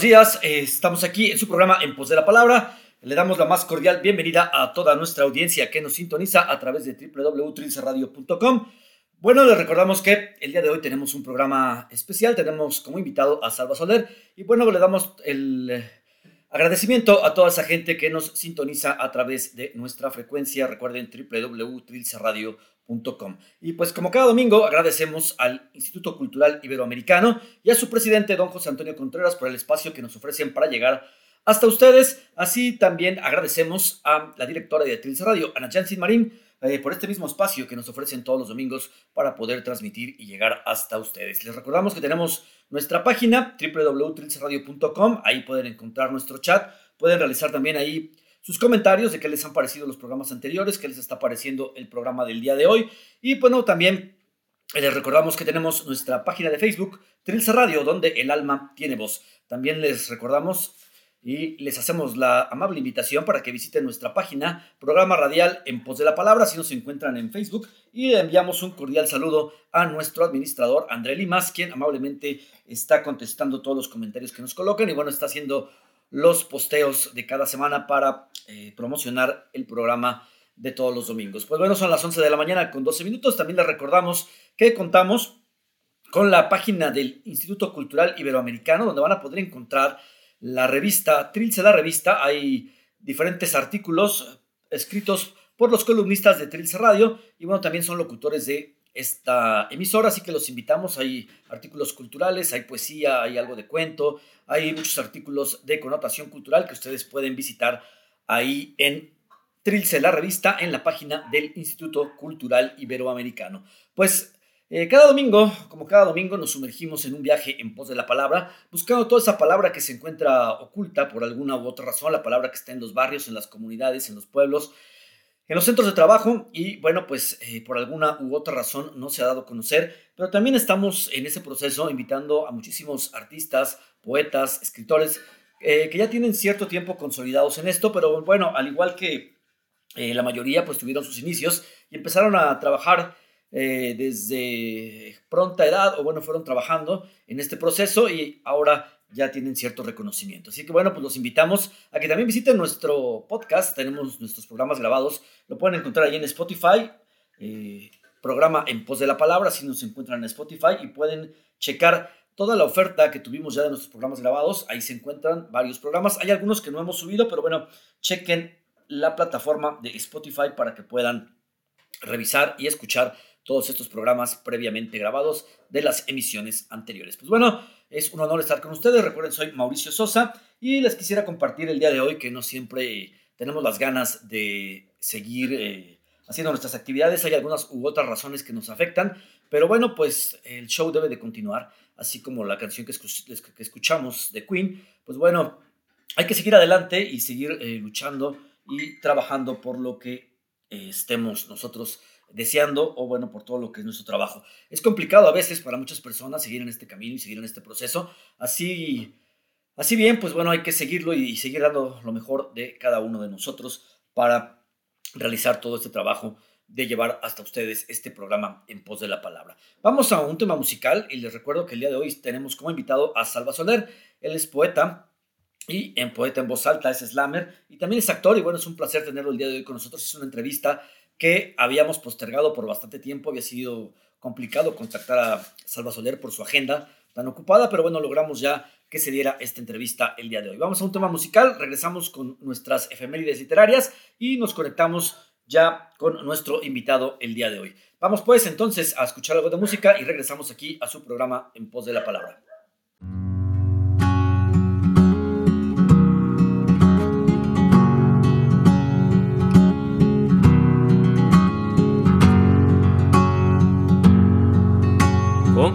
buenos días, eh, estamos aquí en su programa En Pos de la Palabra. Le damos la más cordial bienvenida a toda nuestra audiencia que nos sintoniza a través de www.trilceradio.com. Bueno, les recordamos que el día de hoy tenemos un programa especial, tenemos como invitado a Salva Soler y bueno, le damos el eh, agradecimiento a toda esa gente que nos sintoniza a través de nuestra frecuencia, recuerden Y pues como cada domingo agradecemos al Instituto Cultural Iberoamericano y a su presidente, don José Antonio Contreras, por el espacio que nos ofrecen para llegar hasta ustedes. Así también agradecemos a la directora de Trilce Radio, Ana Jansin Marín, eh, por este mismo espacio que nos ofrecen todos los domingos para poder transmitir y llegar hasta ustedes. Les recordamos que tenemos nuestra página www.trilceradio.com, ahí pueden encontrar nuestro chat, pueden realizar también ahí sus comentarios de qué les han parecido los programas anteriores, qué les está pareciendo el programa del día de hoy. Y bueno, también les recordamos que tenemos nuestra página de Facebook, Trilce Radio, donde el alma tiene voz. También les recordamos y les hacemos la amable invitación para que visiten nuestra página, programa radial en pos de la palabra, si nos encuentran en Facebook, y enviamos un cordial saludo a nuestro administrador André Limas, quien amablemente está contestando todos los comentarios que nos colocan y bueno, está haciendo los posteos de cada semana para eh, promocionar el programa de todos los domingos. Pues bueno, son las 11 de la mañana con 12 minutos. También les recordamos que contamos con la página del Instituto Cultural Iberoamericano, donde van a poder encontrar la revista, Trilce la revista. Hay diferentes artículos escritos por los columnistas de Trilce Radio y bueno, también son locutores de esta emisora, así que los invitamos. Hay artículos culturales, hay poesía, hay algo de cuento, hay muchos artículos de connotación cultural que ustedes pueden visitar ahí en Trilce, la revista, en la página del Instituto Cultural Iberoamericano. Pues eh, cada domingo, como cada domingo, nos sumergimos en un viaje en pos de la palabra, buscando toda esa palabra que se encuentra oculta por alguna u otra razón, la palabra que está en los barrios, en las comunidades, en los pueblos, en los centros de trabajo y bueno, pues eh, por alguna u otra razón no se ha dado a conocer, pero también estamos en ese proceso invitando a muchísimos artistas, poetas, escritores eh, que ya tienen cierto tiempo consolidados en esto, pero bueno, al igual que eh, la mayoría pues tuvieron sus inicios y empezaron a trabajar desde pronta edad o bueno, fueron trabajando en este proceso y ahora ya tienen cierto reconocimiento. Así que bueno, pues los invitamos a que también visiten nuestro podcast. Tenemos nuestros programas grabados. Lo pueden encontrar ahí en Spotify. Eh, programa en pos de la palabra, si nos encuentran en Spotify y pueden checar toda la oferta que tuvimos ya de nuestros programas grabados. Ahí se encuentran varios programas. Hay algunos que no hemos subido, pero bueno, chequen la plataforma de Spotify para que puedan revisar y escuchar todos estos programas previamente grabados de las emisiones anteriores. Pues bueno, es un honor estar con ustedes. Recuerden, soy Mauricio Sosa y les quisiera compartir el día de hoy que no siempre tenemos las ganas de seguir eh, haciendo nuestras actividades. Hay algunas u otras razones que nos afectan, pero bueno, pues el show debe de continuar, así como la canción que, escuchamos de Queen. Pues bueno, hay que seguir adelante y seguir eh, luchando y trabajando por lo que eh, estemos nosotros deseando o bueno, por todo lo que es nuestro trabajo. Es complicado a veces para muchas personas seguir en este camino y seguir en este proceso. Así, así bien, pues bueno, hay que seguirlo y seguir dando lo mejor de cada uno de nosotros para realizar todo este trabajo de llevar hasta ustedes este programa en pos de la palabra. Vamos a un tema musical y les recuerdo que el día de hoy tenemos como invitado a Salva Soler. Él es poeta y en poeta en voz alta es slammer y también es actor y bueno, es un placer tenerlo el día de hoy con nosotros. Es una entrevista que habíamos postergado por bastante tiempo. Había sido complicado contactar a Salva Soler por su agenda tan ocupada, pero bueno, logramos ya que se diera esta entrevista el día de hoy. Vamos a un tema musical, regresamos con nuestras efemérides literarias y nos conectamos ya con nuestro invitado el día de hoy. Vamos pues entonces a escuchar algo de música y regresamos aquí a su programa En Pos de la Palabra.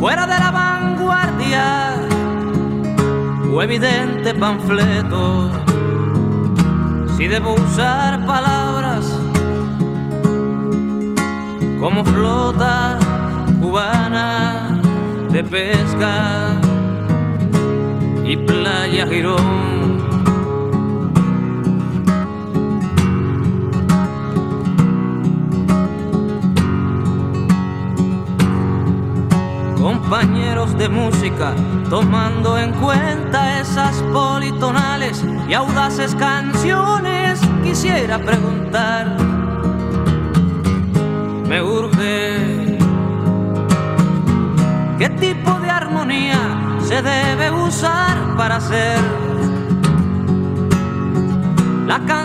fuera de la vanguardia o evidente panfleto. Si debo usar palabras como flota cubana de pesca y playa Girón compañeros de música, tomando en cuenta esas politonales y audaces canciones, quisiera preguntar, me urge, ¿qué tipo de armonía se debe usar para hacer la canción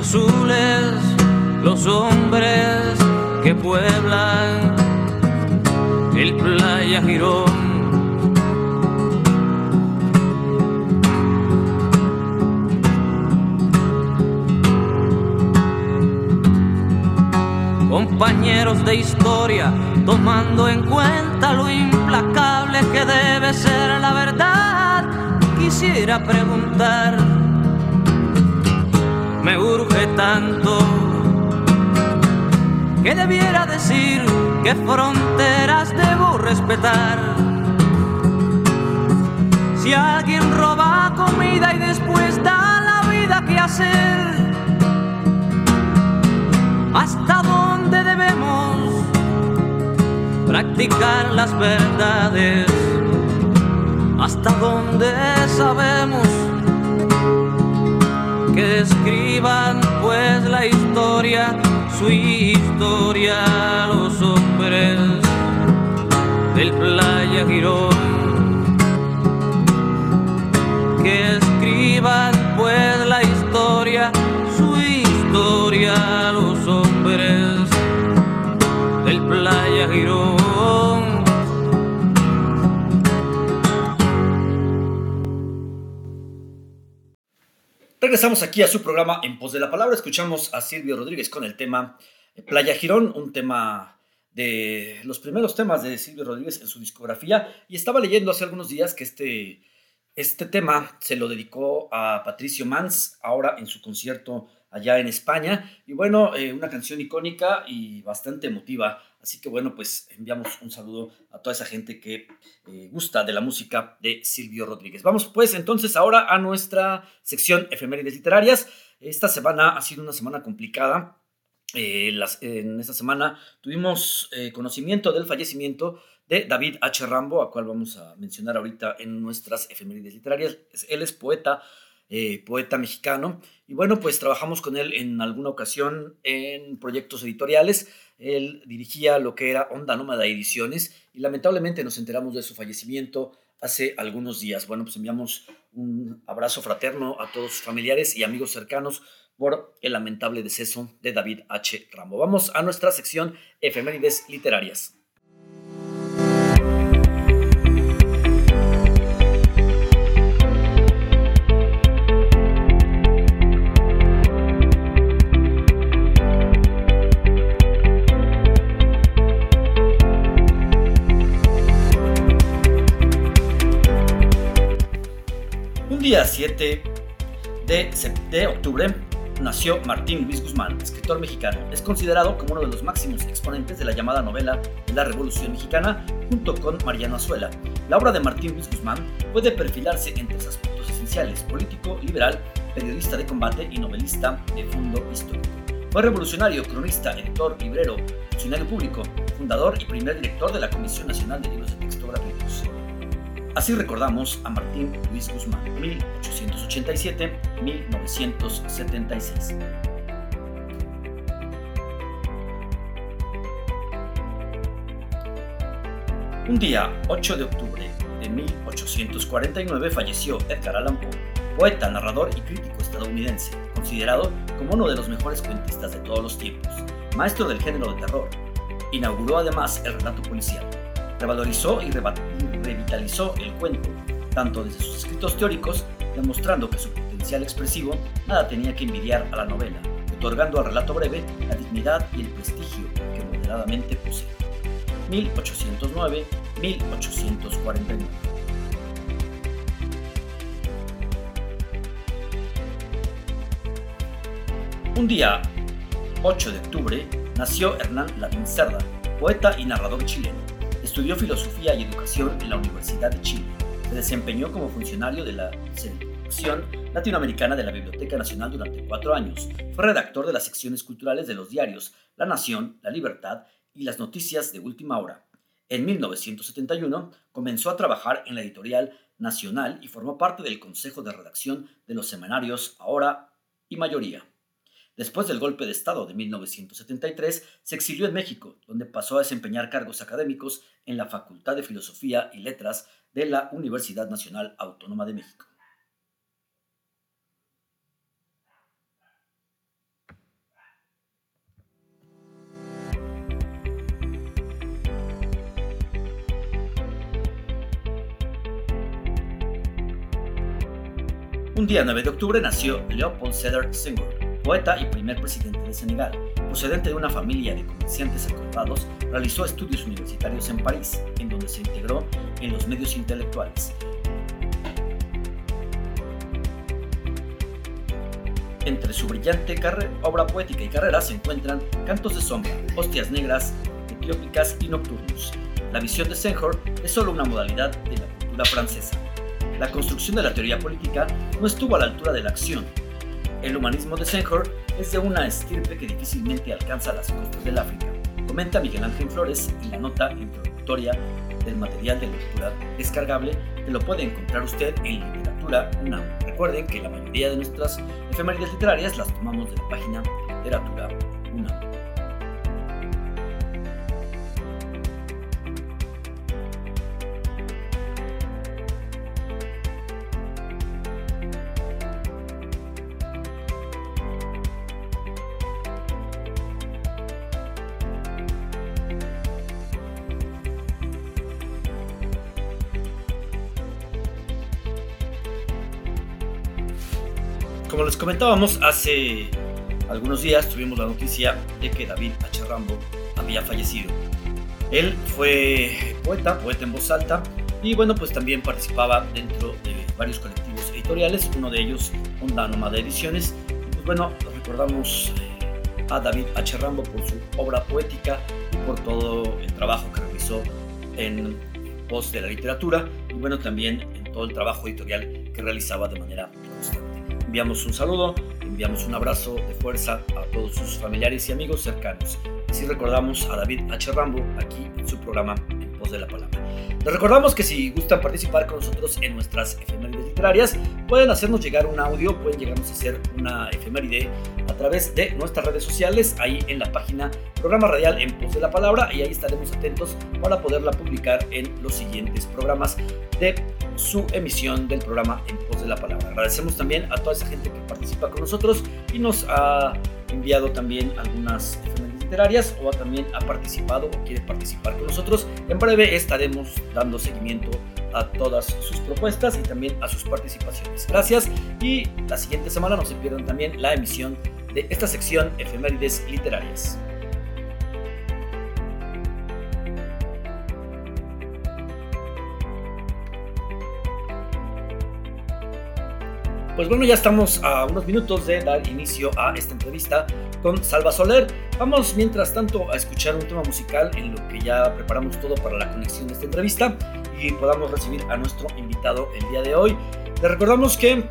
azules los hombres que pueblan el playa Girón. compañeros de historia, tomando en cuenta lo implacable que debe ser la verdad. Quisiera preguntar, me urge tanto que debiera decir qué fronteras debo respetar. Si alguien roba comida y después da la vida que hacer hasta dónde debemos practicar las verdades, hasta dónde sabemos escriban pues la historia, su historia, los hombres del playa Girón. Regresamos aquí a su programa En Pos de la Palabra. Escuchamos a Silvio Rodríguez con el tema Playa Girón, un tema de los primeros temas de Silvio Rodríguez en su discografía. Y estaba leyendo hace algunos días que este, este tema se lo dedicó a Patricio Mans, ahora en su concierto allá en España. Y bueno, eh, una canción icónica y bastante emotiva. Así que bueno, pues enviamos un saludo a toda esa gente que eh, gusta de la música de Silvio Rodríguez. Vamos pues entonces ahora a nuestra sección efemérides literarias. Esta semana ha sido una semana complicada. Eh, en esta semana tuvimos conocimiento del fallecimiento de David H. Rambo, a cual vamos a mencionar ahorita en nuestras efemérides literarias. Él es poeta, eh, poeta mexicano. Y bueno, pues trabajamos con él en alguna ocasión en proyectos editoriales. Él dirigía lo que era Onda Nómada Ediciones y lamentablemente nos enteramos de su fallecimiento hace algunos días. Bueno, pues enviamos un abrazo fraterno a todos sus familiares y amigos cercanos por el lamentable deceso de David H. Rambo. Vamos a nuestra sección Efemérides Literarias. Día 7 de, de octubre nació Martín Luis Guzmán, escritor mexicano. Es considerado como uno de los máximos exponentes de la llamada novela de la Revolución Mexicana, junto con Mariano Azuela. La obra de Martín Luis Guzmán puede perfilarse en tres aspectos esenciales: político, liberal, periodista de combate y novelista de fondo histórico. Fue revolucionario, cronista, editor, librero, funcionario público, fundador y primer director de la Comisión Nacional de Libros de Texto. Así recordamos a Martín Luis Guzmán, 1887-1976. Un día 8 de octubre de 1849 falleció Edgar Allan Poe, poeta, narrador y crítico estadounidense, considerado como uno de los mejores cuentistas de todos los tiempos, maestro del género de terror. Inauguró además el relato policial revalorizó y revitalizó el cuento, tanto desde sus escritos teóricos, demostrando que su potencial expresivo nada tenía que envidiar a la novela, otorgando al relato breve la dignidad y el prestigio que moderadamente posee. 1809-1849. Un día 8 de octubre nació Hernán Lavín poeta y narrador chileno Estudió filosofía y educación en la Universidad de Chile. Se desempeñó como funcionario de la sección latinoamericana de la Biblioteca Nacional durante cuatro años. Fue redactor de las secciones culturales de los diarios La Nación, La Libertad y Las Noticias de Última Hora. En 1971 comenzó a trabajar en la editorial Nacional y formó parte del consejo de redacción de los semanarios Ahora y Mayoría. Después del golpe de Estado de 1973, se exilió en México, donde pasó a desempeñar cargos académicos en la Facultad de Filosofía y Letras de la Universidad Nacional Autónoma de México. Un día 9 de octubre nació Leopold Cedar Singer, poeta y primer presidente de Senegal. Procedente de una familia de comerciantes acordados, realizó estudios universitarios en París, en donde se integró en los medios intelectuales. Entre su brillante obra poética y carrera se encuentran Cantos de Sombra, Hostias Negras, Etiópicas y Nocturnos. La visión de Senghor es solo una modalidad de la cultura francesa. La construcción de la teoría política no estuvo a la altura de la acción. El humanismo de Senghor es de una estirpe que difícilmente alcanza las costas del África, comenta Miguel Ángel Flores en la nota introductoria del material de lectura descargable que lo puede encontrar usted en Literatura UNAM. Recuerden que la mayoría de nuestras efemérides literarias las tomamos de la página Literatura UNAM. Comentábamos, hace algunos días tuvimos la noticia de que David H. Rambo había fallecido. Él fue poeta, poeta en voz alta, y bueno, pues también participaba dentro de varios colectivos editoriales, uno de ellos Onda Nómada Ediciones. Pues bueno, recordamos eh, a David H. Rambo por su obra poética y por todo el trabajo que realizó en pos de la literatura y bueno, también en todo el trabajo editorial que realizaba de manera constante enviamos un saludo, enviamos un abrazo de fuerza a todos sus familiares y amigos cercanos. Así recordamos a David H. Rambo aquí en su programa En Pos de la Palabra. Les recordamos que si gustan participar con nosotros en nuestras efemérides literarias, pueden hacernos llegar un audio, pueden llegarnos a hacer una efeméride a través de nuestras redes sociales, ahí en la página Programa Radial en Pos de la Palabra, y ahí estaremos atentos para poderla publicar en los siguientes programas de su emisión del programa En Pos de la Palabra. Agradecemos también a toda esa gente que participa con nosotros y nos ha enviado también algunas efemérides literarias o también ha participado o quiere participar con nosotros. En breve estaremos dando seguimiento a todas sus propuestas y también a sus participaciones. Gracias y la siguiente semana no se pierdan también la emisión de esta sección Efemérides Literarias. Pues bueno, ya estamos a unos minutos de dar inicio a esta entrevista con Salva Soler. Vamos mientras tanto a escuchar un tema musical en lo que ya preparamos todo para la conexión de esta entrevista y podamos recibir a nuestro invitado el día de hoy. Les recordamos que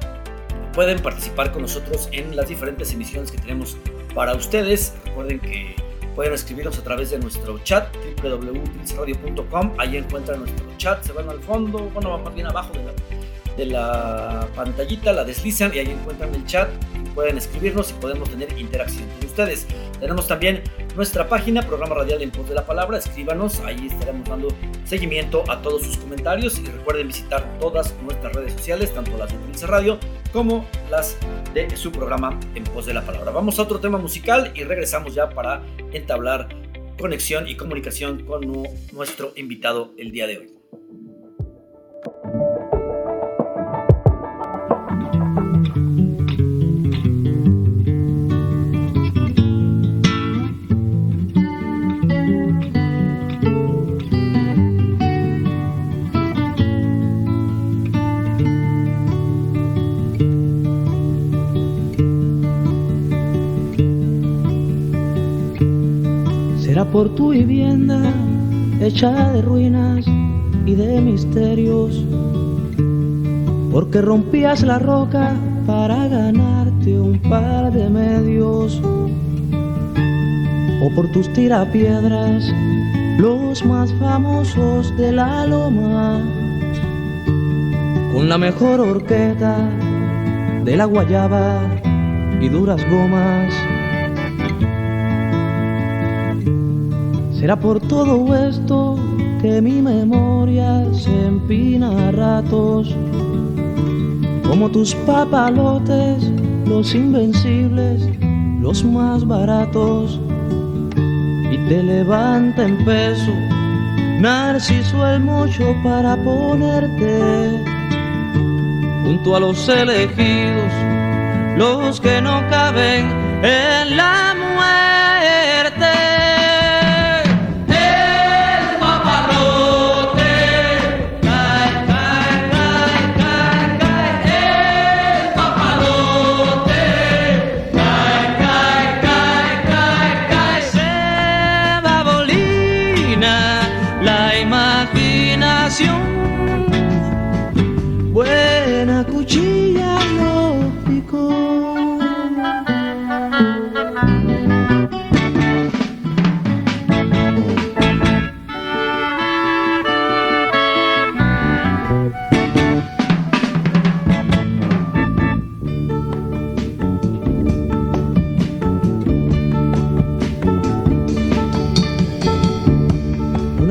pueden participar con nosotros en las diferentes emisiones que tenemos para ustedes. Recuerden que pueden escribirnos a través de nuestro chat www.radio.com. Ahí encuentran nuestro chat, se van al fondo, bueno, más bien abajo de la de la pantallita, la deslizan y ahí encuentran el chat pueden escribirnos y podemos tener interacción con ustedes. Tenemos también nuestra página, programa radial en pos de la palabra, escríbanos, ahí estaremos dando seguimiento a todos sus comentarios y recuerden visitar todas nuestras redes sociales, tanto las de Prince Radio como las de su programa en pos de la palabra. Vamos a otro tema musical y regresamos ya para entablar conexión y comunicación con nuestro invitado el día de hoy. Por tu vivienda hecha de ruinas y de misterios, porque rompías la roca para ganarte un par de medios, o por tus tirapiedras, los más famosos de la loma, con la mejor horqueta de la guayaba y duras gomas Será por todo esto que mi memoria se empina a ratos, como tus papalotes, los invencibles, los más baratos, y te levanta en peso, narciso el mucho para ponerte junto a los elegidos, los que no caben en la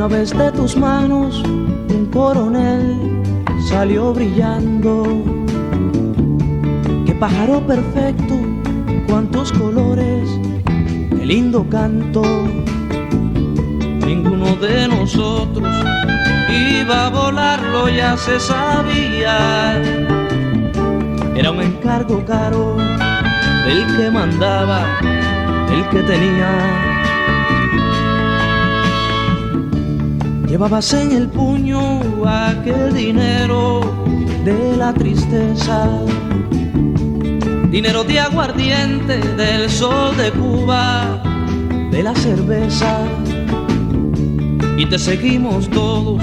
Vez de tus manos un coronel salió brillando. Qué pájaro perfecto, cuántos colores, qué lindo canto. Ninguno de nosotros iba a volarlo, ya se sabía. Era un encargo caro del que mandaba, el que tenía. Llevabas en el puño aquel dinero de la tristeza, dinero de aguardiente, del sol de Cuba, de la cerveza. Y te seguimos todos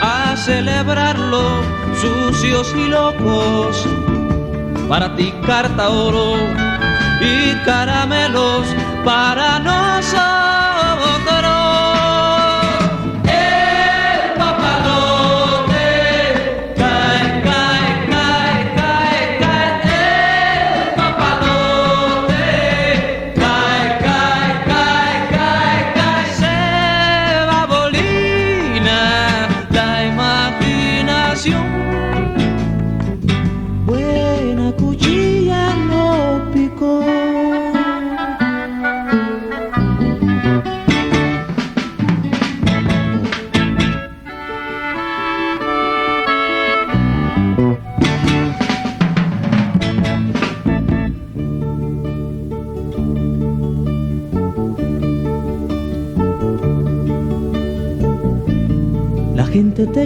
a celebrarlo, sucios y locos. Para ti carta oro y caramelos para nosotros.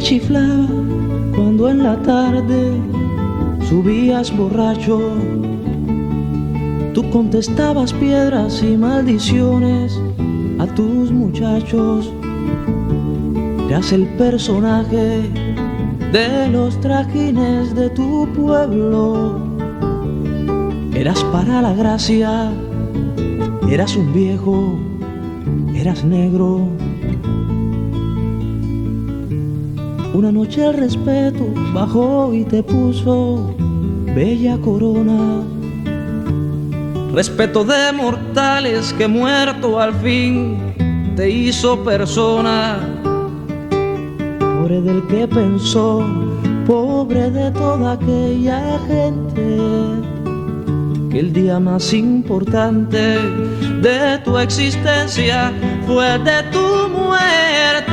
Chiflaba cuando en la tarde subías borracho. Tú contestabas piedras y maldiciones a tus muchachos. Eras el personaje de los trajines de tu pueblo. Eras para la gracia, eras un viejo, eras negro. Una noche el respeto bajó y te puso bella corona. Respeto de mortales que muerto al fin te hizo persona. Pobre del que pensó, pobre de toda aquella gente, que el día más importante de tu existencia fue de tu muerte.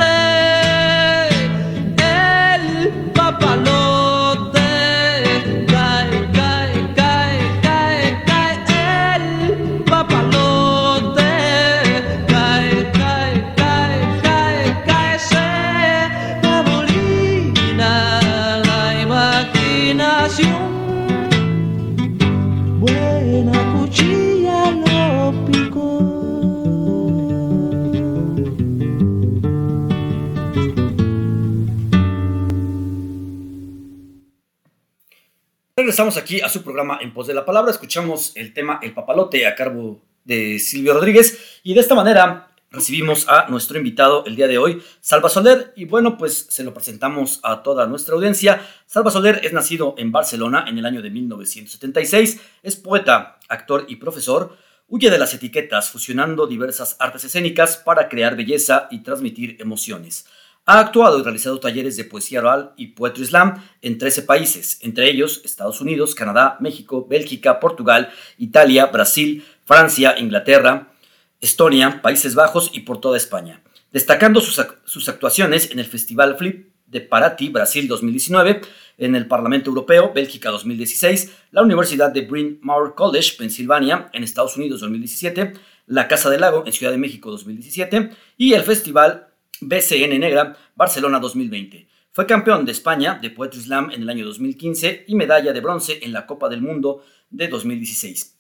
Regresamos aquí a su programa En Pos de la Palabra. Escuchamos el tema El Papalote a cargo de Silvio Rodríguez. Y de esta manera recibimos a nuestro invitado el día de hoy, Salva Soler. Y bueno, pues se lo presentamos a toda nuestra audiencia. Salva Soler es nacido en Barcelona en el año de 1976. Es poeta, actor y profesor. Huye de las etiquetas, fusionando diversas artes escénicas para crear belleza y transmitir emociones. Ha actuado y realizado talleres de poesía oral y poetry slam en 13 países, entre ellos Estados Unidos, Canadá, México, Bélgica, Portugal, Italia, Brasil, Francia, Inglaterra, Estonia, Países Bajos y por toda España, destacando sus, sus actuaciones en el Festival Flip de Paraty, Brasil 2019, en el Parlamento Europeo, Bélgica 2016, la Universidad de Bryn Mawr College, Pensilvania, en Estados Unidos 2017, la Casa del Lago, en Ciudad de México 2017, y el Festival BCN Negra, Barcelona 2020. Fue campeón de España de Poetry Slam en el año 2015 y medalla de bronce en la Copa del Mundo de 2016.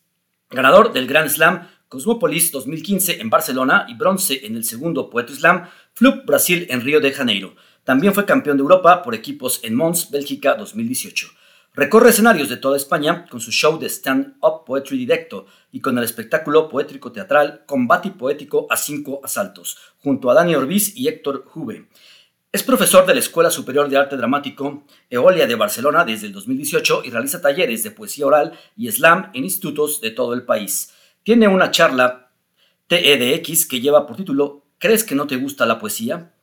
Ganador del Grand Slam Cosmopolis 2015 en Barcelona y bronce en el segundo Poetry Slam Flup Brasil en Río de Janeiro. También fue campeón de Europa por equipos en Mons, Bélgica 2018. Recorre escenarios de toda España con su show de stand-up poetry directo y con el espectáculo poétrico teatral Combate Poético a cinco asaltos, junto a Dani Orbis y Héctor Juve. Es profesor de la Escuela Superior de Arte Dramático Eolia de Barcelona desde el 2018 y realiza talleres de poesía oral y slam en institutos de todo el país. Tiene una charla TEDx que lleva por título ¿Crees que no te gusta la poesía?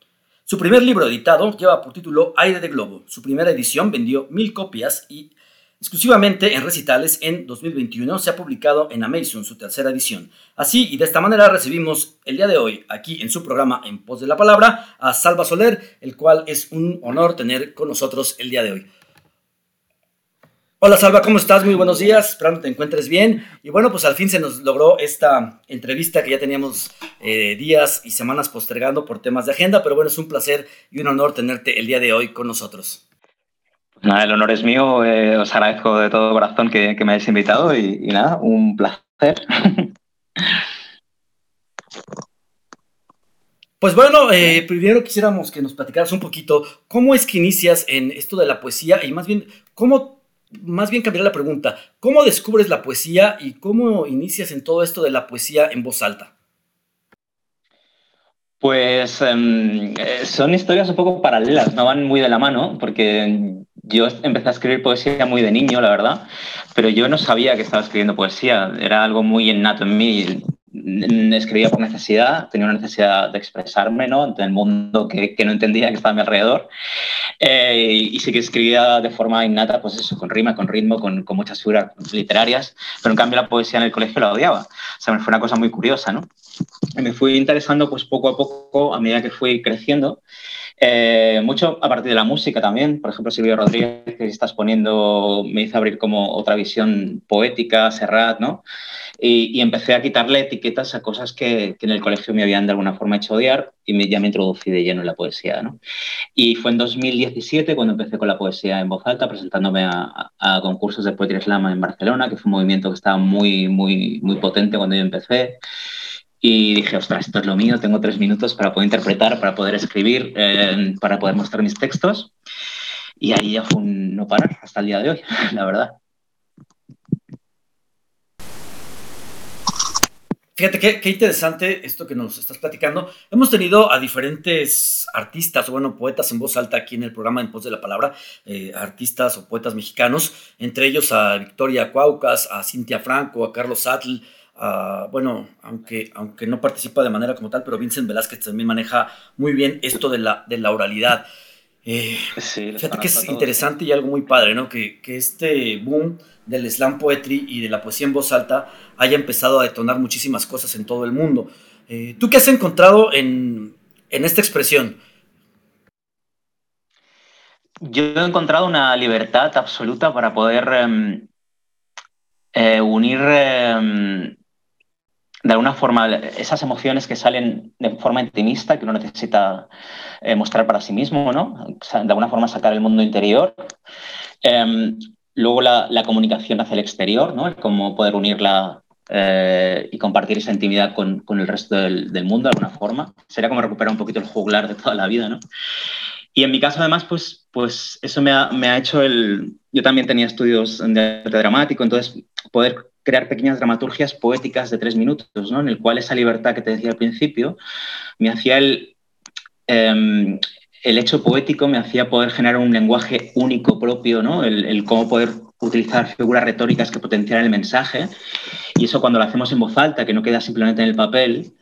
Su primer libro editado lleva por título Aire de Globo. Su primera edición vendió mil copias y exclusivamente en recitales en 2021 se ha publicado en Amazon su tercera edición. Así y de esta manera recibimos el día de hoy aquí en su programa En Pos de la Palabra a Salva Soler, el cual es un honor tener con nosotros el día de hoy. Hola Salva, ¿cómo estás? Muy buenos días, esperando te encuentres bien. Y bueno, pues al fin se nos logró esta entrevista que ya teníamos eh, días y semanas postergando por temas de agenda, pero bueno, es un placer y un honor tenerte el día de hoy con nosotros. Nada, el honor es mío, eh, os agradezco de todo corazón que, me hayáis invitado y, nada, un placer. Pues bueno, eh, primero quisiéramos que nos platicaras un poquito cómo es que inicias en esto de la poesía y más bien cómo más bien cambiar la pregunta. ¿Cómo descubres la poesía y cómo inicias en todo esto de la poesía en voz alta? Pues em, eh, son historias un poco paralelas, no van muy de la mano, porque yo empecé a escribir poesía muy de niño, la verdad, pero yo no sabía que estaba escribiendo poesía, era algo muy innato en mí escribía por necesidad, tenía una necesidad de expresarme ¿no? ante el mundo que, que no entendía que estaba a mi alrededor. Eh, y sí que escribía de forma innata, pues eso, con rima, con ritmo, con, con, muchas figuras literarias, pero en cambio la poesía en el colegio la odiaba. O sea, fue una cosa muy curiosa, ¿no? Y me fui interesando pues poco a poco a medida que fui creciendo. Eh, mucho a partir de la música también. Por ejemplo, Silvio Rodríguez, que estás poniendo, me hizo abrir como otra visión poética, Serrat, ¿no? Y, empecé a quitarle etiquetas a cosas que, en el colegio me habían de alguna forma hecho odiar y me, ya me introducí de lleno en la poesía. ¿no? Y fue en 2017 cuando empecé con la poesía en voz alta, presentándome a, concursos de Poetry Slam en Barcelona, que fue un movimiento que estaba muy, muy, muy potente cuando yo empecé. Y dije, ostras, esto es lo mío, tengo tres minutos para poder interpretar, para poder escribir, eh, para poder mostrar mis textos. Y ahí ya fue un no parar hasta el día de hoy, la verdad. Fíjate qué, interesante esto que nos estás platicando. Hemos tenido a diferentes artistas, bueno, poetas en voz alta aquí en el programa En Pos de la Palabra, eh, artistas o poetas mexicanos, entre ellos a Victoria Cuaucas, a Cintia Franco, a Carlos Satl, a, bueno, aunque, aunque no participa de manera como tal, pero Vincent Velázquez también maneja muy bien esto de la, de la oralidad. Eh, fíjate que es interesante y algo muy padre, ¿no? Que, que este boom del slam poetry y de la poesía en voz alta haya empezado a detonar muchísimas cosas en todo el mundo. Eh, ¿Tú qué has encontrado en, esta expresión? Yo he encontrado una libertad absoluta para poder em, eh, unir em, de alguna forma esas emociones que salen de forma intimista, que uno necesita eh, mostrar para sí mismo, ¿no? de alguna forma sacar el mundo interior. Em, Luego la, comunicación hacia el exterior, ¿no? cómo poder unirla eh, y compartir esa intimidad con, el resto del, mundo de alguna forma. Sería como recuperar un poquito el juglar de toda la vida, ¿no? Y en mi caso, además, pues, pues eso me ha, me ha hecho el... Yo también tenía estudios de arte dramático, entonces poder crear pequeñas dramaturgias poéticas de tres minutos, ¿no? En el cual esa libertad que te decía al principio me hacía el, em, el hecho poético me hacía poder generar un lenguaje único propio, ¿no? el, cómo poder utilizar figuras retóricas que potenciaran el mensaje. Y eso cuando lo hacemos en voz alta, que no queda simplemente en el papel,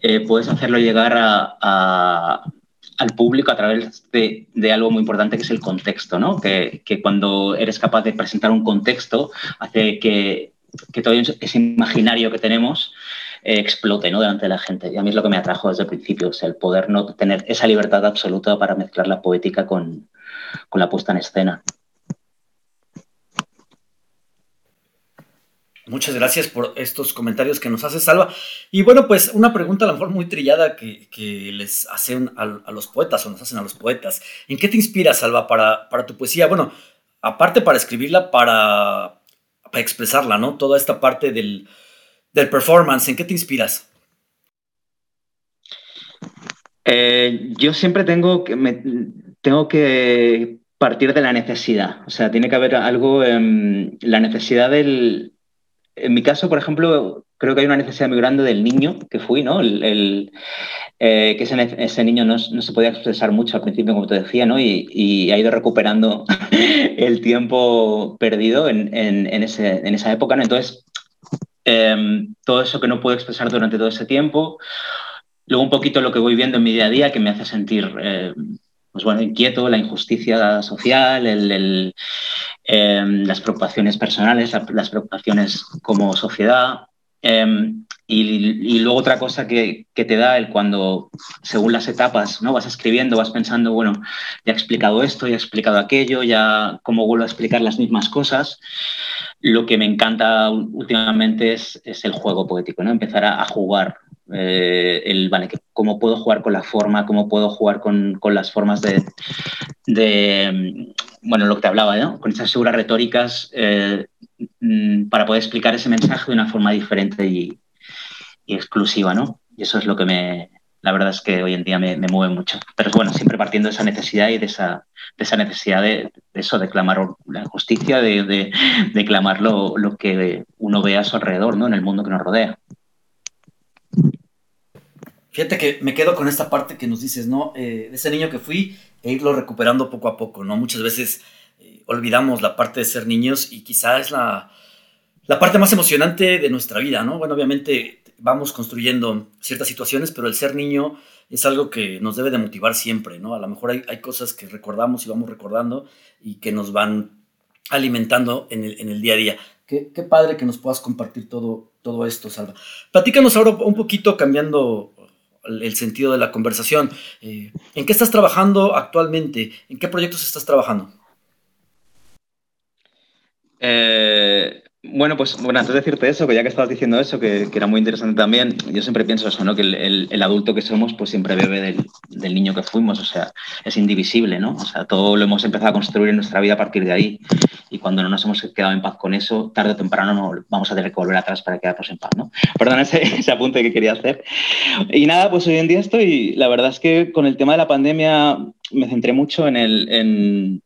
eh, puedes hacerlo llegar al público a través de, algo muy importante que es el contexto, ¿no? que, que, cuando eres capaz de presentar un contexto hace que, que todo ese imaginario que tenemos explote ¿no? delante de la gente. Y a mí es lo que me atrajo desde el principio, o el poder no tener esa libertad absoluta para mezclar la poética con, con la puesta en escena. Muchas gracias por estos comentarios que nos hace Salva. Y bueno, pues una pregunta a lo mejor muy trillada que, les hacen a, los poetas o nos hacen a los poetas. ¿En qué te inspira, Salva, para, para tu poesía? Bueno, aparte para escribirla, para, para expresarla, ¿no? Toda esta parte del, performance, ¿en qué te inspiras? Eh, yo siempre tengo que, me, tengo que partir de la necesidad. O sea, tiene que haber algo, en la necesidad del, en mi caso, por ejemplo, creo que hay una necesidad muy grande del niño que fui, ¿no? El, eh, que ese, niño no, se podía expresar mucho al principio, como te decía, ¿no? Y, ha ido recuperando el tiempo perdido en, esa época, ¿no? Entonces, em, todo eso que no puedo expresar durante todo ese tiempo, luego un poquito lo que voy viendo en mi día a día que me hace sentir... Eh, pues bueno, inquieto, la injusticia social, el, em, las preocupaciones personales, las preocupaciones como sociedad. Em, y, luego otra cosa que, te da el cuando, según las etapas, ¿no? vas escribiendo, vas pensando, bueno, ya he explicado esto, ya he explicado aquello, ya cómo vuelvo a explicar las mismas cosas. Lo que me encanta últimamente es, el juego poético, ¿no? empezar a jugar eh, el, vale, cómo puedo jugar con la forma, cómo puedo jugar con, con las formas de, de, bueno, lo que te hablaba, ¿no? con esas figuras retóricas eh, para poder explicar ese mensaje de una forma diferente y, exclusiva, ¿no? Y eso es lo que me, la verdad es que hoy en día me, mueve mucho. Pero bueno, siempre partiendo de esa necesidad y de esa, de esa necesidad de, eso, de clamar la justicia, de, clamar lo, que uno ve a su alrededor, ¿no? En el mundo que nos rodea. Fíjate que me quedo con esta parte que nos dices, ¿no? Eh, de ese niño que fui e irlo recuperando poco a poco, ¿no? Muchas veces olvidamos la parte de ser niños y quizá es la, la parte más emocionante de nuestra vida, ¿no? Bueno, obviamente vamos construyendo ciertas situaciones, pero el ser niño es algo que nos debe de motivar siempre, ¿no? A lo mejor hay, hay cosas que recordamos y vamos recordando y que nos van alimentando en el, en el día a día. Qué, padre que nos puedas compartir todo, todo esto, Salva. Platícanos ahora un poquito cambiando el sentido de la conversación. Eh, ¿En qué estás trabajando actualmente? ¿En qué proyectos estás trabajando? Eh, bueno, pues bueno, antes de decirte eso, que ya que estabas diciendo eso, que, era muy interesante también, yo siempre pienso eso, ¿no? Que el, adulto que somos, pues siempre bebe del, niño que fuimos, o sea, es indivisible, ¿no? O sea, todo lo hemos empezado a construir en nuestra vida a partir de ahí, y cuando no nos hemos quedado en paz con eso, tarde o temprano no vamos a tener que volver atrás para quedarnos en paz, ¿no? Perdón ese, ese apunte que quería hacer. Y nada, pues hoy en día estoy, la verdad es que con el tema de la pandemia me centré mucho en el en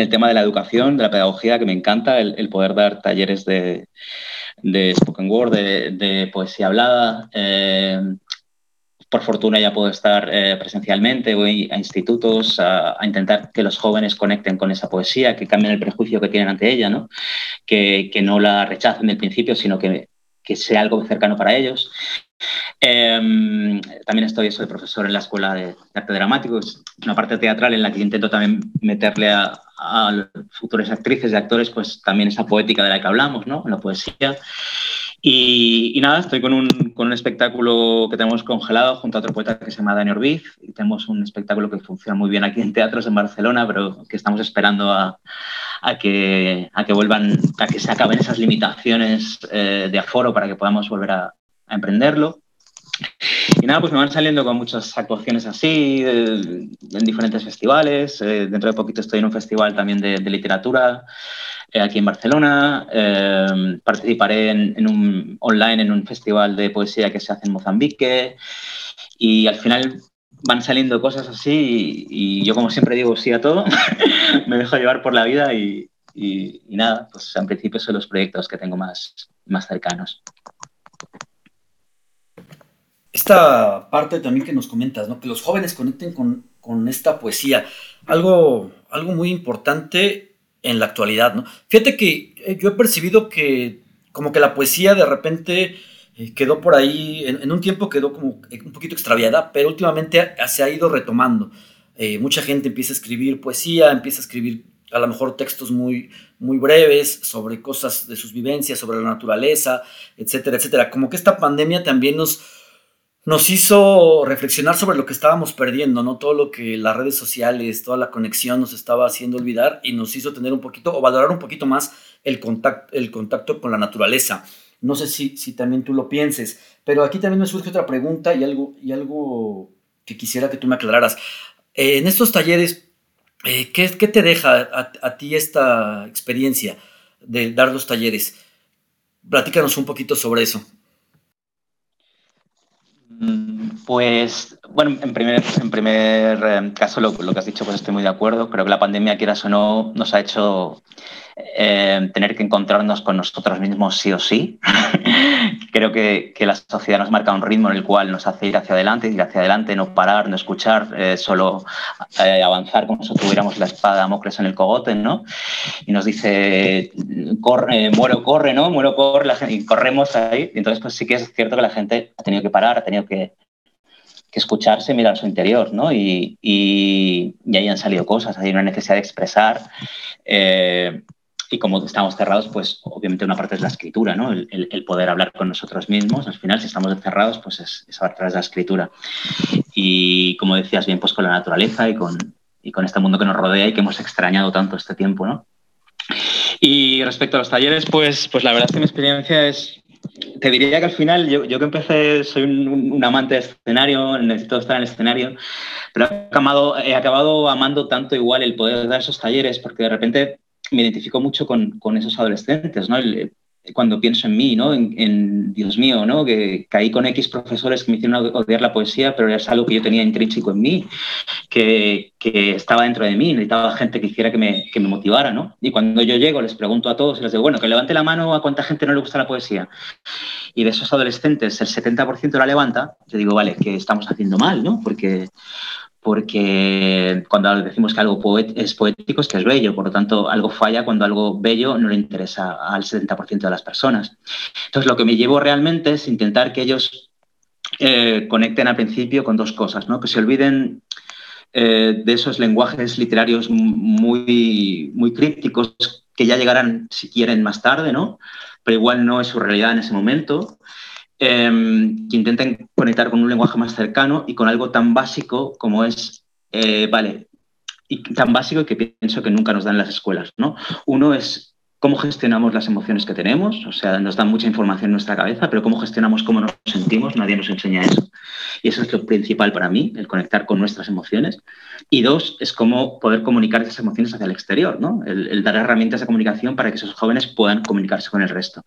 el tema de la educación, de la pedagogía, que me encanta, el, poder dar talleres de, spoken word, de, poesía hablada. Eh, por fortuna ya puedo estar eh, presencialmente, voy a institutos a, intentar que los jóvenes conecten con esa poesía, que cambien el prejuicio que tienen ante ella, ¿no? Que, no la rechacen del principio, sino que, que sea algo cercano para ellos. Em, también estoy, soy profesor en la Escuela de, Arte Dramático, es una parte teatral en la que intento también meterle a, a futuras actrices y actores, pues también esa poética de la que hablamos, ¿no? La poesía. Y, nada, estoy con un, con un, espectáculo que tenemos congelado junto a otro poeta que se llama Dani Orbiz. Y tenemos un espectáculo que funciona muy bien aquí en teatros en Barcelona, pero que estamos esperando a, a que, a que vuelvan, a que se acaben esas limitaciones eh, de aforo para que podamos volver a, a emprenderlo. Y nada, pues me van saliendo con muchas actuaciones así, en diferentes festivales. Eh, dentro de poquito estoy en un festival también de, literatura eh, aquí en Barcelona. Eh, participaré en, un online en un festival de poesía que se hace en Mozambique. Y al final van saliendo cosas así y, yo como siempre digo sí a todo. me dejo llevar por la vida y, y, nada, pues en principio son los proyectos que tengo más, más cercanos esta parte también que nos comentas, ¿no? Que los jóvenes conecten con, esta poesía. Algo, algo muy importante en la actualidad, ¿no? Fíjate que eh, yo he percibido que como que la poesía de repente eh, quedó por ahí, en, un tiempo quedó como un poquito extraviada, pero últimamente se ha ido retomando. Eh, mucha gente empieza a escribir poesía, empieza a escribir a lo mejor textos muy, muy breves sobre cosas de sus vivencias, sobre la naturaleza, etcétera, etcétera. Como que esta pandemia también nos, nos hizo reflexionar sobre lo que estábamos perdiendo, ¿no? Todo lo que las redes sociales, toda la conexión nos estaba haciendo olvidar y nos hizo tener un poquito o valorar un poquito más el contacto, el contacto con la naturaleza. No sé si, si también tú lo pienses, pero aquí también me surge otra pregunta y algo, y algo que quisiera que tú me aclararas. Eh, en estos talleres, eh, ¿qué, ¿qué, te deja a, a, ti esta experiencia de dar los talleres? Platícanos un poquito sobre eso. Mm-hmm. Pues, bueno, en primer, en primer eh, caso, lo, que has dicho, pues estoy muy de acuerdo. Creo que la pandemia, quieras o no, nos ha hecho eh, tener que encontrarnos con nosotros mismos sí o sí. Creo que, que, la sociedad nos marca un ritmo en el cual nos hace ir hacia adelante, ir hacia adelante, no parar, no escuchar, eh, solo eh, avanzar como si tuviéramos la espada de Damocles en el cogote, ¿no? Y nos dice, corre, muero, corre, ¿no? Muero, corre, la gente, y corremos ahí. Y entonces, pues sí que es cierto que la gente ha tenido que parar, ha tenido que, que escucharse, mirar su interior, ¿no? Y, y, y, ahí han salido cosas, hay una necesidad de expresar. Eh, y como estamos cerrados, pues obviamente una parte es la escritura, ¿no? El, poder hablar con nosotros mismos. Al final, si estamos encerrados, pues es, es a través de la escritura. Y como decías bien, pues con la naturaleza y con, y con este mundo que nos rodea y que hemos extrañado tanto este tiempo, ¿no? Y respecto a los talleres, pues, pues la verdad es que mi experiencia es, te diría que al final, yo, yo que empecé, soy un, amante de escenario, necesito estar en el escenario, pero he acabado, amando tanto igual el poder dar esos talleres, porque de repente me identifico mucho con, con esos adolescentes, ¿no? Cuando pienso en mí, ¿no? En, Dios mío, ¿no? Que caí con X profesores que me hicieron odiar la poesía, pero es algo que yo tenía intrínseco en mí, que, que estaba dentro de mí, necesitaba gente que hiciera que me, que me, motivara, ¿no? Y cuando yo llego, les pregunto a todos y les digo, bueno, que levante la mano a cuánta gente no le gusta la poesía. Y de esos adolescentes, el 70% la levanta, yo digo, vale, que estamos haciendo mal, ¿no? Porque, porque cuando decimos que algo es poético es que es bello, por lo tanto algo falla cuando algo bello no le interesa al 70% de las personas. Entonces lo que me llevo realmente es intentar que ellos eh, conecten al principio con dos cosas, ¿no? que se olviden eh, de esos lenguajes literarios muy, muy crípticos que ya llegarán si quieren más tarde, ¿no? pero igual no es su realidad en ese momento eh, que intenten conectar con un lenguaje más cercano y con algo tan básico como es, eh, vale, y tan básico que pienso que nunca nos dan las escuelas, ¿no? Uno es cómo gestionamos las emociones que tenemos, o sea, nos dan mucha información en nuestra cabeza, pero cómo gestionamos cómo nos sentimos, nadie nos enseña eso. Y eso es lo principal para mí, el conectar con nuestras emociones. Y dos, es cómo poder comunicar esas emociones hacia el exterior, ¿no? El, dar herramientas de comunicación para que esos jóvenes puedan comunicarse con el resto.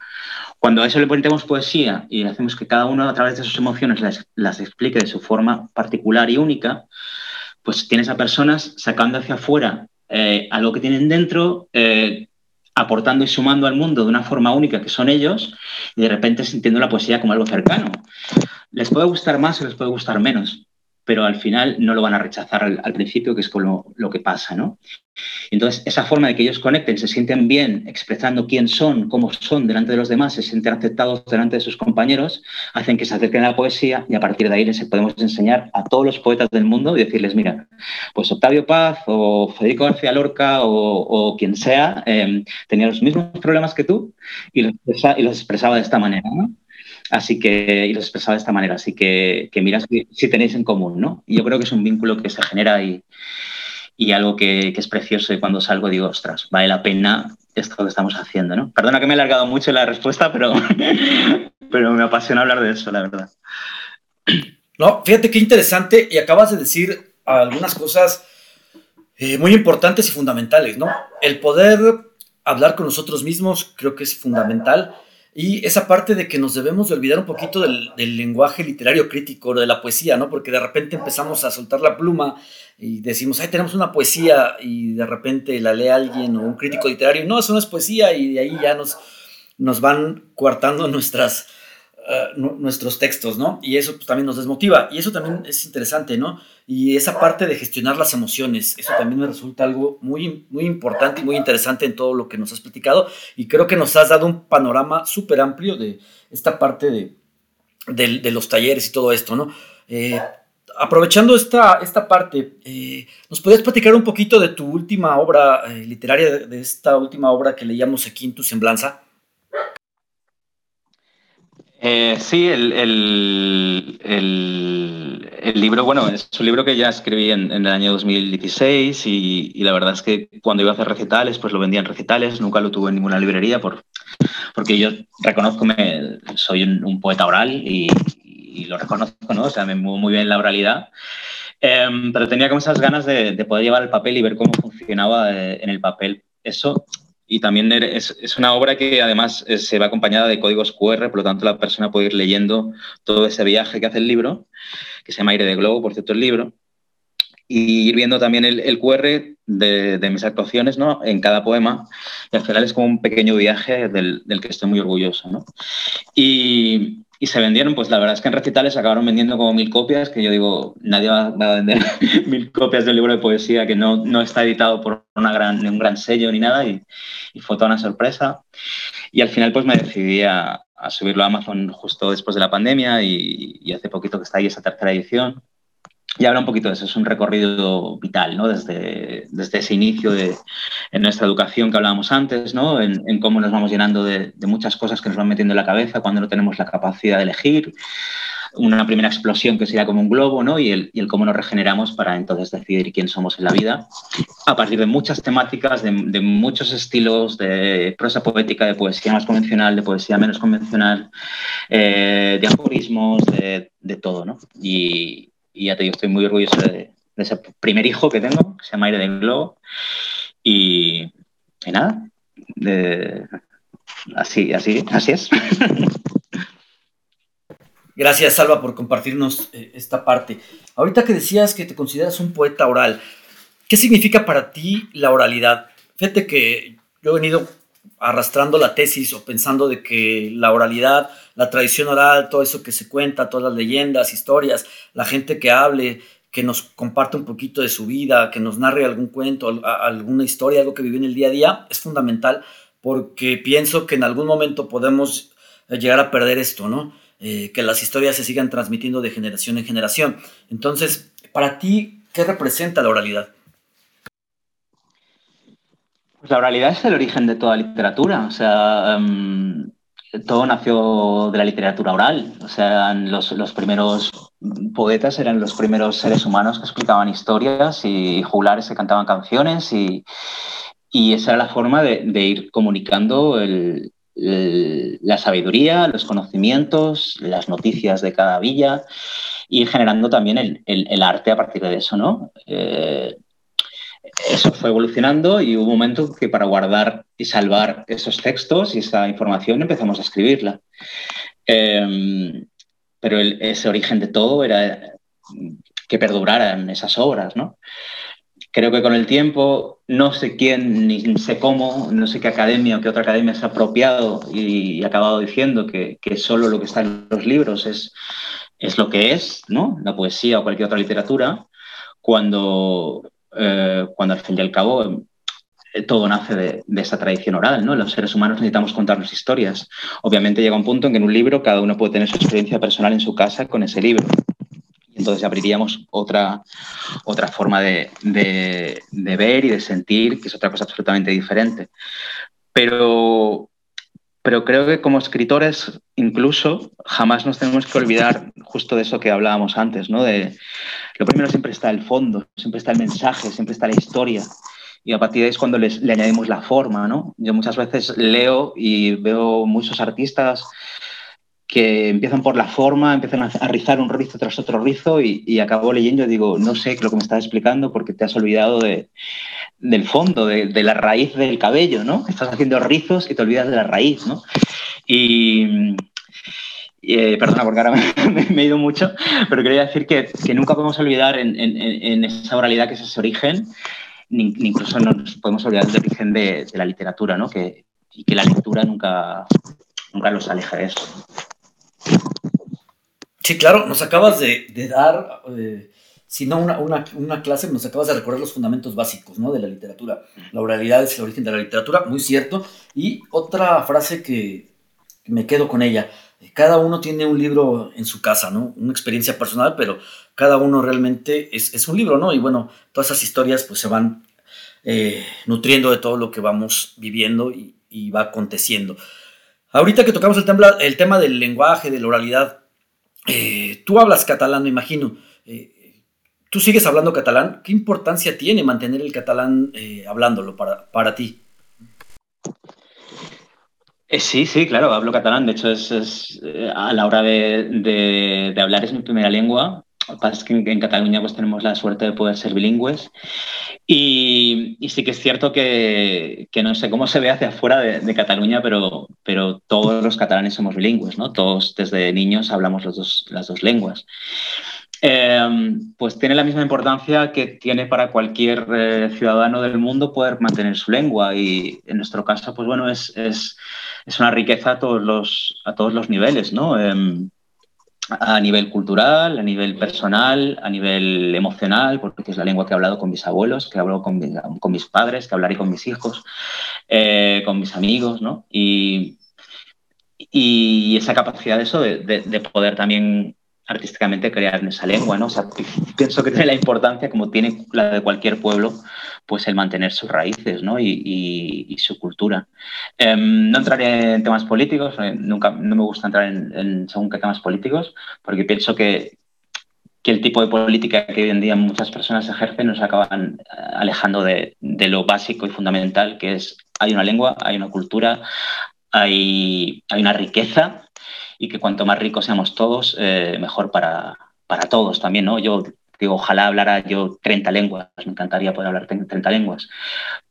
Cuando a eso le ponemos poesía y hacemos que cada uno a través de sus emociones las, explique de su forma particular y única, pues tienes a personas sacando hacia afuera eh, algo que tienen dentro, eh, aportando y sumando al mundo de una forma única que son ellos y de repente sintiendo la poesía como algo cercano. Les puede gustar más o les puede gustar menos, pero al final no lo van a rechazar al, principio, que es con lo, que pasa, ¿no? Entonces, esa forma de que ellos conecten, se sienten bien expresando quién son, cómo son delante de los demás, se sienten aceptados delante de sus compañeros, hacen que se acerquen a la poesía y a partir de ahí les podemos enseñar a todos los poetas del mundo y decirles, mira, pues Octavio Paz o Federico García Lorca o, quien sea, eh, tenía los mismos problemas que tú y los, y expresaba de esta manera. Así que, y los expresaba de esta manera, así que, que mira si, tenéis en común, ¿no? Yo creo que es un vínculo que se genera y, y algo que, que, es precioso y cuando salgo digo, ostras, vale la pena esto que estamos haciendo, ¿no? Perdona que me he alargado mucho la respuesta, pero, pero me apasiona hablar de eso, la verdad. No, fíjate qué interesante y acabas de decir algunas cosas eh, muy importantes y fundamentales, ¿no? El poder hablar con nosotros mismos creo que es fundamental y esa parte de que nos debemos de olvidar un poquito del, lenguaje literario crítico, de la poesía, ¿no? Porque de repente empezamos a soltar la pluma y decimos, ay, tenemos una poesía y de repente la lee alguien o un crítico literario, no, eso no es poesía y de ahí ya nos, nos van coartando nuestras, uh, nuestros textos, ¿no? Y eso pues, también nos desmotiva y eso también es interesante, ¿no? Y esa parte de gestionar las emociones, eso también me resulta algo muy, muy importante y muy interesante en todo lo que nos has platicado. Y creo que nos has dado un panorama súper amplio de esta parte de, de, los talleres y todo esto, ¿no? Eh, aprovechando esta, esta parte, eh, ¿nos podrías platicar un poquito de tu última obra eh, literaria, de esta última obra que leíamos aquí en Tu Semblanza? Eh, sí, el, el, el, libro, bueno, es un libro que ya escribí en, el año 2016 y, y, la verdad es que cuando iba a hacer recitales, pues lo vendía en recitales, nunca lo tuve en ninguna librería por, porque yo reconozco, que soy un, poeta oral y, lo reconozco, ¿no? O sea, me muevo muy bien la oralidad. Eh, pero tenía como esas ganas de, de, poder llevar el papel y ver cómo funcionaba eh, en el papel. Eso y también es, es, una obra que además eh, se va acompañada de códigos QR, por lo tanto la persona puede ir leyendo todo ese viaje que hace el libro, que se llama Aire de Globo, por cierto, el libro, y ir viendo también el, el QR de, de, mis actuaciones ¿no? en cada poema, y al final es como un pequeño viaje del, del que estoy muy orgulloso. ¿no? Y, y se vendieron, pues la verdad es que en recitales acabaron vendiendo como mil copias, que yo digo, nadie va, a vender mil copias del libro de poesía que no, no está editado por una gran, ni un gran sello ni nada, y, fue toda una sorpresa. Y al final pues me decidí a, a subirlo a Amazon justo después de la pandemia y, hace poquito que está ahí esa tercera edición. Y habla un poquito de eso, es un recorrido vital, ¿no? Desde, desde ese inicio de, en nuestra educación que hablábamos antes, ¿no? En, en cómo nos vamos llenando de, de, muchas cosas que nos van metiendo en la cabeza cuando no tenemos la capacidad de elegir. Una primera explosión que sería como un globo, ¿no? Y el, cómo nos regeneramos para entonces decidir quién somos en la vida. A partir de muchas temáticas, de, de muchos estilos, de prosa poética, de poesía más convencional, de poesía menos convencional, eh, de aforismos, de, todo, ¿no? Y, ya te digo, estoy muy orgulloso de, ese primer hijo que tengo, que se llama Aire del Globo. Y, y nada, así, así, así es. Gracias, Salva, por compartirnos eh, esta parte. Ahorita que decías que te consideras un poeta oral, ¿qué significa para ti la oralidad? Fíjate que yo he venido arrastrando la tesis o pensando de que la oralidad, la tradición oral, todo eso que se cuenta, todas las leyendas, historias, la gente que hable, que nos comparte un poquito de su vida, que nos narre algún cuento, alguna historia, algo que vive en el día a día, es fundamental porque pienso que en algún momento podemos llegar a perder esto, ¿no? Eh, que las historias se sigan transmitiendo de generación en generación. Entonces, para ti, ¿qué representa la oralidad? Pues la oralidad es el origen de toda literatura. O sea, um, todo nació de la literatura oral. O sea, los, los, primeros poetas eran los primeros seres humanos que explicaban historias y juglares que cantaban canciones y, y esa era la forma de, ir comunicando el, la sabiduría, los conocimientos, las noticias de cada villa y generando también el, arte a partir de eso, ¿no? Eh, eso fue evolucionando y hubo un momento que para guardar y salvar esos textos y esa información empezamos a escribirla. Eh, pero el, ese origen de todo era que perduraran esas obras, ¿no? Creo que con el tiempo, no sé quién ni sé cómo, no sé qué academia o qué otra academia se ha apropiado y, ha acabado diciendo que, solo lo que está en los libros es, es lo que es, ¿no? La poesía o cualquier otra literatura, cuando eh, cuando al fin y al cabo eh, todo nace de, de, esa tradición oral, ¿no? Los seres humanos necesitamos contarnos historias. Obviamente llega un punto en que en un libro cada uno puede tener su experiencia personal en su casa con ese libro. Entonces abriríamos otra, otra forma de, ver y de sentir, que es otra cosa absolutamente diferente. Pero, pero creo que como escritores incluso jamás nos tenemos que olvidar justo de eso que hablábamos antes, ¿no? De, lo primero siempre está el fondo, siempre está el mensaje, siempre está la historia. Y a partir de ahí es cuando le añadimos la forma, ¿no? Yo muchas veces leo y veo muchos artistas que empiezan por la forma, empiezan a, rizar un rizo tras otro rizo y, acabo leyendo y digo, no sé lo que me estás explicando porque te has olvidado de, del fondo, de, la raíz del cabello, ¿no? Estás haciendo rizos y te olvidas de la raíz, ¿no? Y, eh, perdona porque ahora me, he ido mucho, pero quería decir que, nunca podemos olvidar en, esa oralidad que es ese origen, ni, incluso nos podemos olvidar del origen de, la literatura, ¿no? Que, y que la lectura nunca los aleja de eso. Sí, claro, nos acabas de, dar, eh, si no una, una, una, clase, nos acabas de recorrer los fundamentos básicos ¿no? de la literatura. La oralidad es el origen de la literatura, muy cierto. Y otra frase que me quedo con ella. cada uno tiene un libro en su casa, ¿no? Una experiencia personal, pero cada uno realmente es, un libro, ¿no? Y bueno, todas esas historias pues se van eh, nutriendo de todo lo que vamos viviendo y, va aconteciendo. Ahorita que tocamos el tema, el tema del lenguaje, de la oralidad, eh, tú hablas catalán, me imagino. Eh, ¿Tú sigues hablando catalán? ¿Qué importancia tiene mantener el catalán hablándolo para, para ti? Eh, sí, sí, claro, hablo catalán. De hecho, es, eh, a la hora de, hablar es mi primera lengua. Lo que pasa es que en, Cataluña pues, tenemos la suerte de poder ser bilingües. Y, sí que es cierto que, no sé cómo se ve hacia afuera de, Cataluña, pero, pero todos los catalanes somos bilingües, ¿no? Todos desde niños hablamos las dos lenguas. Em, pues tiene la misma importancia que tiene para cualquier eh, ciudadano del mundo poder mantener su lengua y en nuestro caso, pues bueno, es, es, es una riqueza a todos los, a todos los niveles, ¿no? Em, a nivel cultural, a nivel personal, a nivel emocional, porque es la lengua que he hablado con mis abuelos, que he hablado con, con mis padres, que hablaré con mis hijos, eh, con mis amigos, ¿no? Y, y esa capacidad de eso, de, de poder también artísticamente crear en esa lengua, ¿no? O sea, pienso que tiene la importancia, como tiene la de cualquier pueblo, pues el mantener sus raíces, ¿no? Y, su cultura. Em, no entraré en temas políticos, eh, nunca, no me gusta entrar en, según qué temas políticos, porque pienso que, que, el tipo de política que hoy en día muchas personas ejercen nos acaban eh, alejando de, de lo básico y fundamental, que es hay una lengua, hay una cultura, hay, hay una riqueza y que cuanto más ricos seamos todos, eh, mejor para, para todos también, ¿no? Yo digo, ojalá hablara yo 30 lenguas, me encantaría poder hablar 30 lenguas,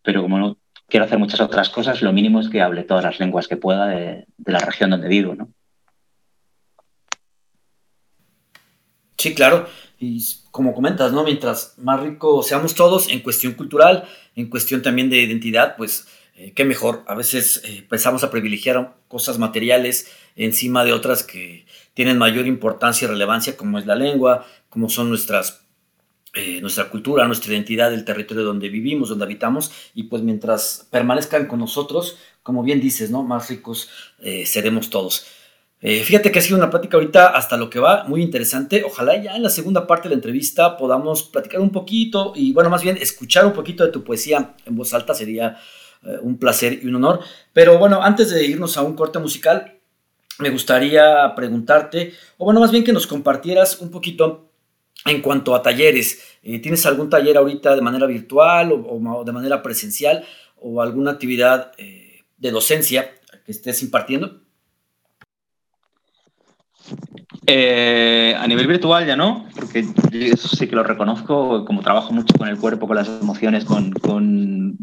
pero como no quiero hacer muchas otras cosas, lo mínimo es que hable todas las lenguas que pueda de, la región donde vivo, ¿no? Sí, claro. Y como comentas, ¿no? Mientras más ricos seamos todos en cuestión cultural, en cuestión también de identidad, pues eh, qué mejor. A veces eh, pensamos a privilegiar cosas materiales encima de otras que tienen mayor importancia y relevancia, como es la lengua, como son nuestras, eh, nuestra cultura, nuestra identidad, el territorio donde vivimos, donde habitamos, y pues mientras permanezcan con nosotros, como bien dices, ¿no? Más ricos seremos todos. fíjate que ha sido una plática ahorita hasta lo que va, muy interesante. Ojalá ya en la segunda parte de la entrevista podamos platicar un poquito y, bueno, más bien escuchar un poquito de tu poesía en voz alta sería eh, un placer y un honor. Pero bueno, antes de irnos a un corte musical, me gustaría preguntarte, o bueno, más bien que nos compartieras un poquito en cuanto a talleres. Eh, ¿Tienes algún taller ahorita de manera virtual o, de manera presencial o alguna actividad eh, de docencia que estés impartiendo? a nivel virtual ya no, porque eso sí que lo reconozco, como trabajo mucho con el cuerpo, con las emociones, con, con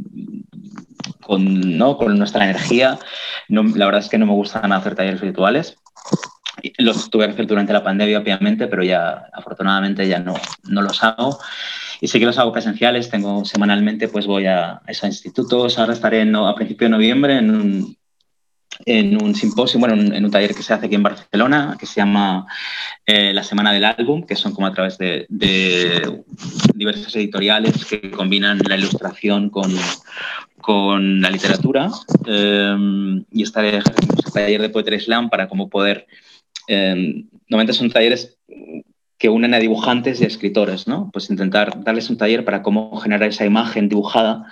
con, ¿no? con nuestra energía. No, la verdad es que no me gustan hacer talleres virtuales. Los tuve que hacer durante la pandemia, obviamente, pero ya afortunadamente ya no, no los hago. Y sí que los hago presenciales, tengo semanalmente, pues voy a esos institutos. Ahora estaré a principio de noviembre en un, en un simposio, bueno, en un taller que se hace aquí en Barcelona, que se llama eh, La Semana del Álbum, que son como a través de, de diversas editoriales que combinan la ilustración con, con la literatura eh, y estaré en un taller de Poetry Slam para cómo poder... Eh, normalmente son talleres que unen a dibujantes y escritores, ¿no? Pues intentar darles un taller para cómo generar esa imagen dibujada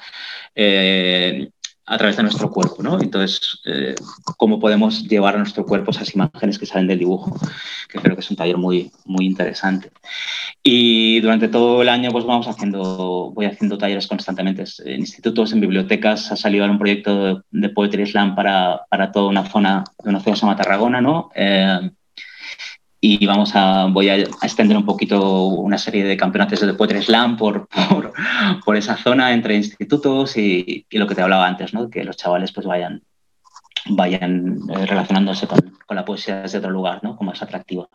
eh, a través de nuestro cuerpo, ¿no? Entonces, eh, cómo podemos llevar a nuestro cuerpo esas imágenes que salen del dibujo, que creo que es un taller muy, muy interesante. Y durante todo el año, pues vamos haciendo, voy haciendo talleres constantemente en institutos, en bibliotecas. Ha salido un proyecto de Poetry Slam para, para toda una zona, de una zona que se llama Tarragona, ¿no? Eh, y vamos a, voy a, extender un poquito una serie de campeonatos de Poetry Slam por, por, por esa zona entre institutos y, y, lo que te hablaba antes, ¿no? que los chavales pues vayan, vayan eh, relacionándose con, con, la poesía desde otro lugar, ¿no? como más atractiva.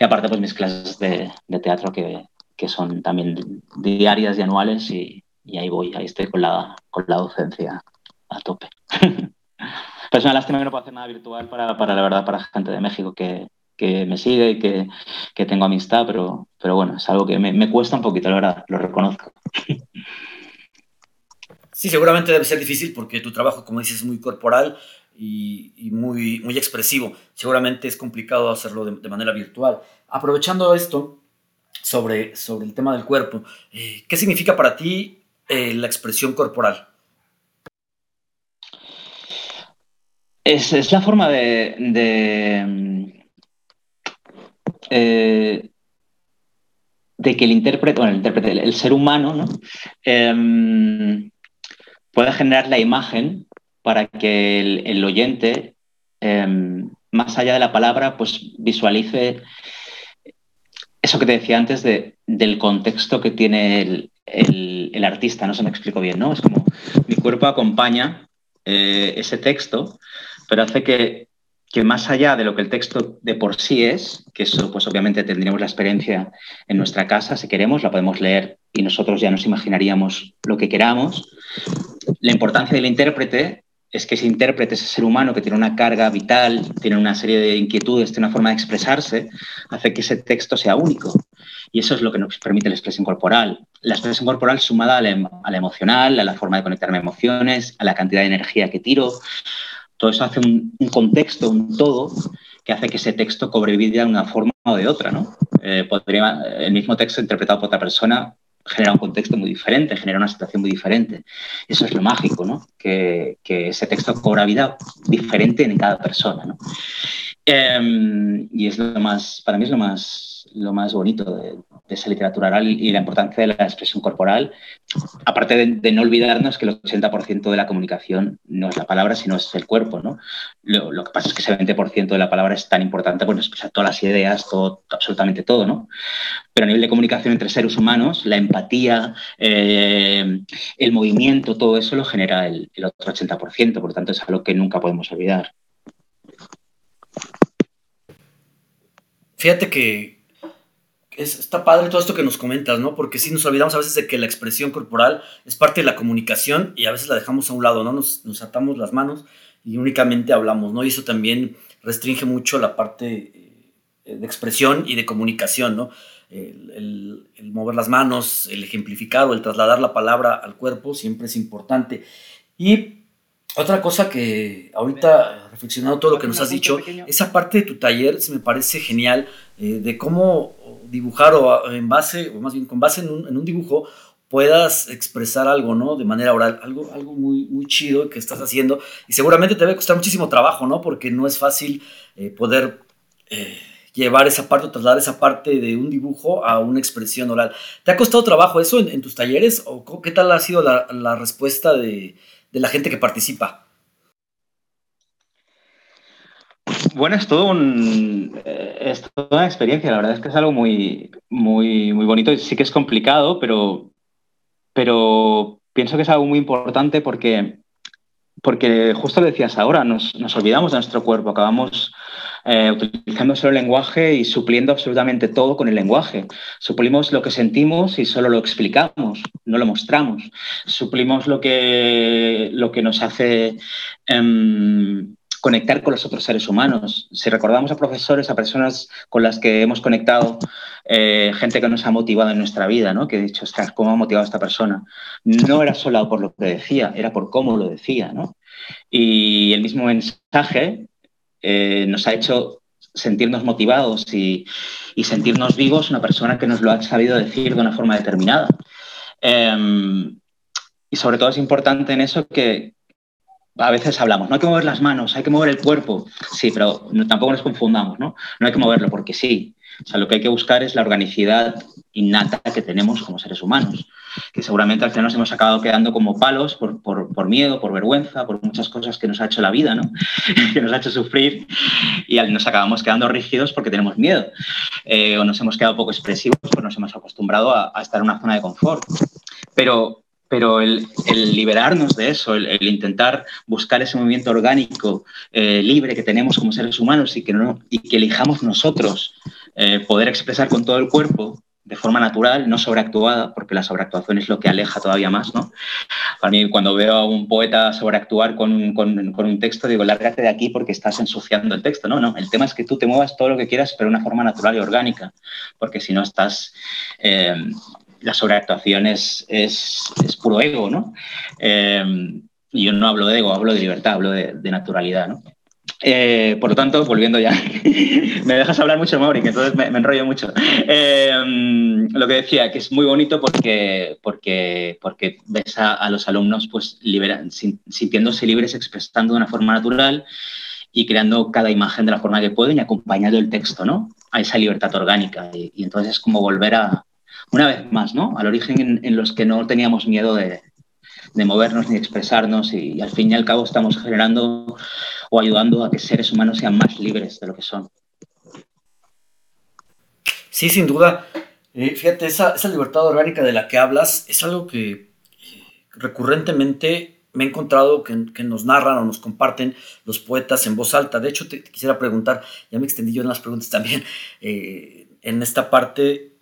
Y aparte pues mis clases de, de teatro que, que, son también diarias y anuales y, y, ahí voy, ahí estoy con la, con la docencia a tope. Pero es una lástima que no puedo hacer nada virtual para, para la verdad, para gente de México que, que me sigue y que, que, tengo amistad, pero, pero bueno, es algo que me, me, cuesta un poquito, la verdad, lo reconozco. Sí, seguramente debe ser difícil porque tu trabajo, como dices, es muy corporal y, muy, muy expresivo. Seguramente es complicado hacerlo de, manera virtual. Aprovechando esto sobre, sobre el tema del cuerpo, eh, ¿qué significa para ti eh, la expresión corporal? Es, la forma de, eh, de, que el intérprete, bueno, el intérprete, el, ser humano, ¿no? Em, pueda generar la imagen para que el, oyente, em, más allá de la palabra, pues visualice eso que te decía antes de, del contexto que tiene el, artista, no se me explico bien, ¿no? Es como mi cuerpo acompaña eh, ese texto, pero hace que, que, más allá de lo que el texto de por sí es, que eso pues obviamente tendríamos la experiencia en nuestra casa, si queremos, la podemos leer y nosotros ya nos imaginaríamos lo que queramos, la importancia del intérprete es que ese intérprete, ese ser humano que tiene una carga vital, tiene una serie de inquietudes, tiene una forma de expresarse, hace que ese texto sea único. Y eso es lo que nos permite la expresión corporal. La expresión corporal sumada a la, em, emocional, a la forma de conectarme emociones, a la cantidad de energía que tiro. Todo eso hace un, contexto, un todo, que hace que ese texto cobre vida de una forma o de otra. ¿no? Eh, podría, el mismo texto interpretado por otra persona genera un contexto muy diferente, genera una situación muy diferente. Eso es lo mágico, ¿no? Que, ese texto cobra vida diferente en cada persona, ¿no? Em, y es lo más, para mí es lo más, lo más bonito de, esa literatura oral y la importancia de la expresión corporal, aparte de, no olvidarnos que el 80% de la comunicación no es la palabra, sino es el cuerpo. ¿no? Lo, que pasa es que ese 20% de la palabra es tan importante, pues expresa todas las ideas, todo, absolutamente todo. ¿no? Pero a nivel de comunicación entre seres humanos, la empatía, eh, el movimiento, todo eso lo genera el, el otro 80%, por lo tanto es algo que nunca podemos olvidar. Fíjate que está padre todo esto que nos comentas, ¿no? Porque sí nos olvidamos a veces de que la expresión corporal es parte de la comunicación y a veces la dejamos a un lado, ¿no? Nos, atamos las manos y únicamente hablamos, ¿no? Y eso también restringe mucho la parte eh, de expresión y de comunicación, ¿no? El, el, mover las manos, el ejemplificar o el trasladar la palabra al cuerpo siempre es importante. Y otra cosa que ahorita, reflexionando todo lo que nos has dicho, esa parte de tu taller se me parece genial, eh, de cómo dibujar o en base, o más bien con base en un, dibujo, puedas expresar algo, ¿no? De manera oral, algo, algo muy, muy chido que estás haciendo. Y seguramente te debe costar muchísimo trabajo, ¿no? Porque no es fácil eh, poder eh, llevar esa parte o trasladar esa parte de un dibujo a una expresión oral. ¿Te ha costado trabajo eso en, tus talleres? ¿O qué tal ha sido la respuesta de, de la gente que participa? Bueno, es todo un, eh, es toda una experiencia. La verdad es que es algo muy, muy, muy bonito. Sí que es complicado, pero, pero pienso que es algo muy importante porque, porque justo lo decías ahora, nos, nos olvidamos de nuestro cuerpo, acabamos eh, utilizando solo el lenguaje y supliendo absolutamente todo con el lenguaje. Suplimos lo que sentimos y solo lo explicamos, no lo mostramos. Suplimos lo que, lo que nos hace em, conectar con los otros seres humanos. Si recordamos a profesores, a personas con las que hemos conectado, eh, gente que nos ha motivado en nuestra vida, ¿no? que he dicho, ¿cómo ha motivado a esta persona? No era solo por lo que decía, era por cómo lo decía. ¿no? Y el mismo mensaje eh, nos ha hecho sentirnos motivados y, sentirnos vivos una persona que nos lo ha sabido decir de una forma determinada. Em, y sobre todo es importante en eso que a veces hablamos, no hay que mover las manos, hay que mover el cuerpo. Sí, pero tampoco nos confundamos, ¿no? No hay que moverlo porque sí. O sea, lo que hay que buscar es la organicidad innata que tenemos como seres humanos que seguramente al final nos hemos acabado quedando como palos por, por, miedo, por vergüenza, por muchas cosas que nos ha hecho la vida, ¿no? que nos ha hecho sufrir y nos acabamos quedando rígidos porque tenemos miedo eh, o nos hemos quedado poco expresivos porque nos hemos acostumbrado a, estar en una zona de confort. Pero, pero el, liberarnos de eso, el, intentar buscar ese movimiento orgánico eh, libre que tenemos como seres humanos y que, no, y que elijamos nosotros eh, poder expresar con todo el cuerpo, de forma natural, no sobreactuada, porque la sobreactuación es lo que aleja todavía más, ¿no? Para mí, cuando veo a un poeta sobreactuar con, con, un texto, digo, lárgate de aquí porque estás ensuciando el texto. No, no, el tema es que tú te muevas todo lo que quieras, pero de una forma natural y orgánica, porque si no estás... Eh, la sobreactuación es, es, puro ego, ¿no? Eh, yo no hablo de ego, hablo de libertad, hablo de, naturalidad, ¿no? Eh, por lo tanto, volviendo ya, me dejas hablar mucho, Mauri, que entonces me, enrollo mucho. Eh, lo que decía, que es muy bonito porque, porque, porque ves a, los alumnos pues, sintiéndose libres, expresando de una forma natural y creando cada imagen de la forma que pueden y acompañando el texto, ¿no? A esa libertad orgánica. Y, entonces es como volver a, una vez más, ¿no? Al origen en, los que no teníamos miedo de, movernos ni expresarnos y, al fin y al cabo estamos generando o ayudando a que seres humanos sean más libres de lo que son. Sí, sin duda. Eh, fíjate, esa, esa, libertad orgánica de la que hablas es algo que eh, recurrentemente me he encontrado que, nos narran o nos comparten los poetas en voz alta. De hecho, te, quisiera preguntar, ya me extendí yo en las preguntas también, eh, en esta parte,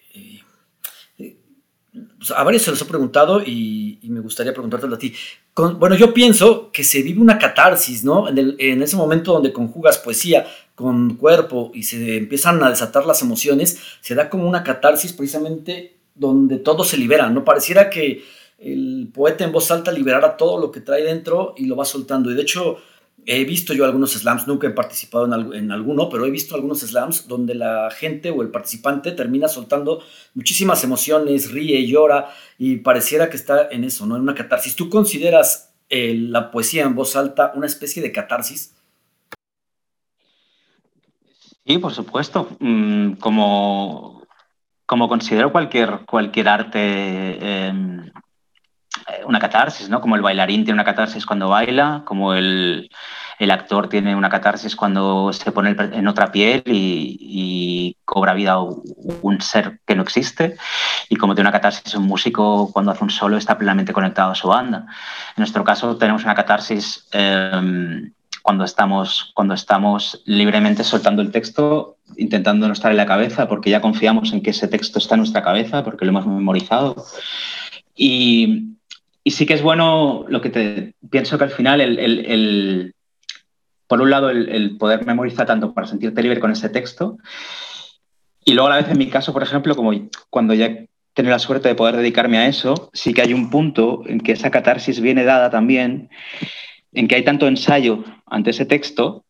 a varios se los he preguntado y, me gustaría preguntártelo a ti. bueno, yo pienso que se vive una catarsis, ¿no? En, en ese momento donde conjugas poesía con cuerpo y se empiezan a desatar las emociones, se da como una catarsis precisamente donde todo se libera, ¿no? Pareciera que el poeta en voz alta liberara todo lo que trae dentro y lo va soltando. Y de hecho, he visto yo algunos slams, nunca he participado en, alguno, pero he visto algunos slams donde la gente o el participante termina soltando muchísimas emociones, ríe, llora y pareciera que está en eso, ¿no? En una catarsis. ¿Tú consideras eh, la poesía en voz alta una especie de catarsis? Sí, por supuesto. Mm, como, como considero cualquier, cualquier arte em, una catarsis, ¿no? Como el bailarín tiene una catarsis cuando baila, como el, actor tiene una catarsis cuando se pone en otra piel y, cobra vida un ser que no existe, y como tiene una catarsis un músico cuando hace un solo está plenamente conectado a su banda. En nuestro caso tenemos una catarsis em, cuando, estamos, cuando estamos libremente soltando el texto, intentando no estar en la cabeza, porque ya confiamos en que ese texto está en nuestra cabeza, porque lo hemos memorizado. Y, y sí que es bueno lo que te pienso que al final el, por un lado el, poder memorizar tanto para sentirte libre con ese texto y luego a la vez en mi caso, por ejemplo, como cuando ya tengo la suerte de poder dedicarme a eso, sí que hay un punto en que esa catarsis viene dada también, en que hay tanto ensayo ante ese texto,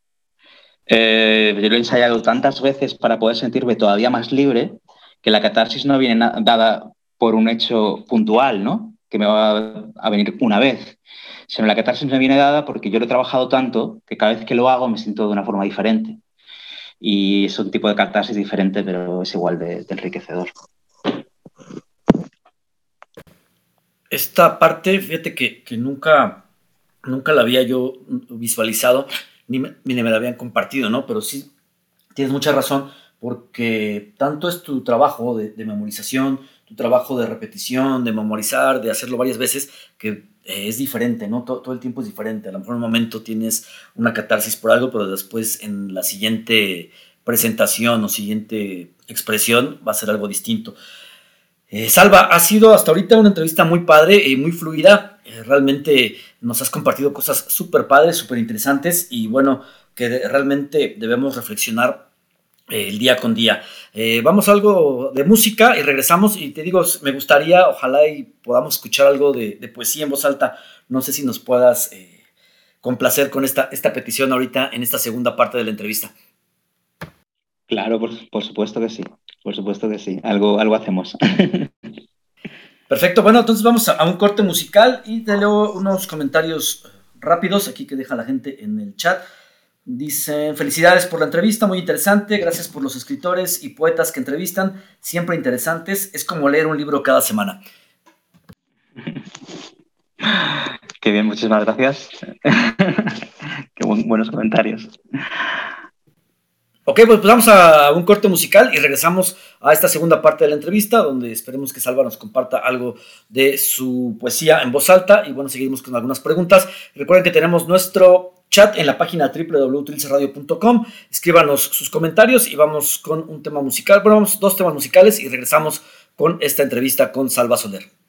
eh, yo lo he ensayado tantas veces para poder sentirme todavía más libre, que la catarsis no viene dada por un hecho puntual, ¿no? Que me va a venir una vez, sino la catarsis me viene dada porque yo lo he trabajado tanto que cada vez que lo hago me siento de una forma diferente. Y es un tipo de catarsis diferente, pero es igual de, enriquecedor. Esta parte, fíjate que, nunca, nunca la había yo visualizado, ni me, ni me la habían compartido, ¿no? Pero sí, tienes mucha razón, porque tanto es tu trabajo de, memorización, trabajo de repetición, de memorizar, de hacerlo varias veces, que eh, es diferente, ¿no? Todo, el tiempo es diferente. A lo mejor en un momento tienes una catarsis por algo, pero después en la siguiente presentación o siguiente expresión va a ser algo distinto. Eh, Salva, ha sido hasta ahorita una entrevista muy padre y muy fluida. Eh, realmente nos has compartido cosas súper padres, súper interesantes y bueno, que realmente debemos reflexionar el día con día. Eh, vamos a algo de música y regresamos y te digo, me gustaría, ojalá y podamos escuchar algo de, poesía en voz alta. No sé si nos puedas eh, complacer con esta, esta petición ahorita en esta segunda parte de la entrevista. Claro, por, supuesto que sí, por supuesto que sí, algo, algo hacemos. Perfecto, bueno, entonces vamos a, a un corte musical y te leo unos comentarios rápidos aquí que deja la gente en el chat. Dicen, felicidades por la entrevista, muy interesante, gracias por los escritores y poetas que entrevistan, siempre interesantes, es como leer un libro cada semana. Qué bien, muchísimas gracias. Qué buenos comentarios. Ok, pues vamos a un corte musical y regresamos a esta segunda parte de la entrevista, donde esperemos que Salva nos comparta algo de su poesía en voz alta. Y bueno, seguimos con algunas preguntas. Recuerden que tenemos nuestro chat en la página www.trilceradio.com. Escríbanos sus comentarios y vamos con un tema musical. Bueno, vamos dos temas musicales y regresamos con esta entrevista con Salva Soler.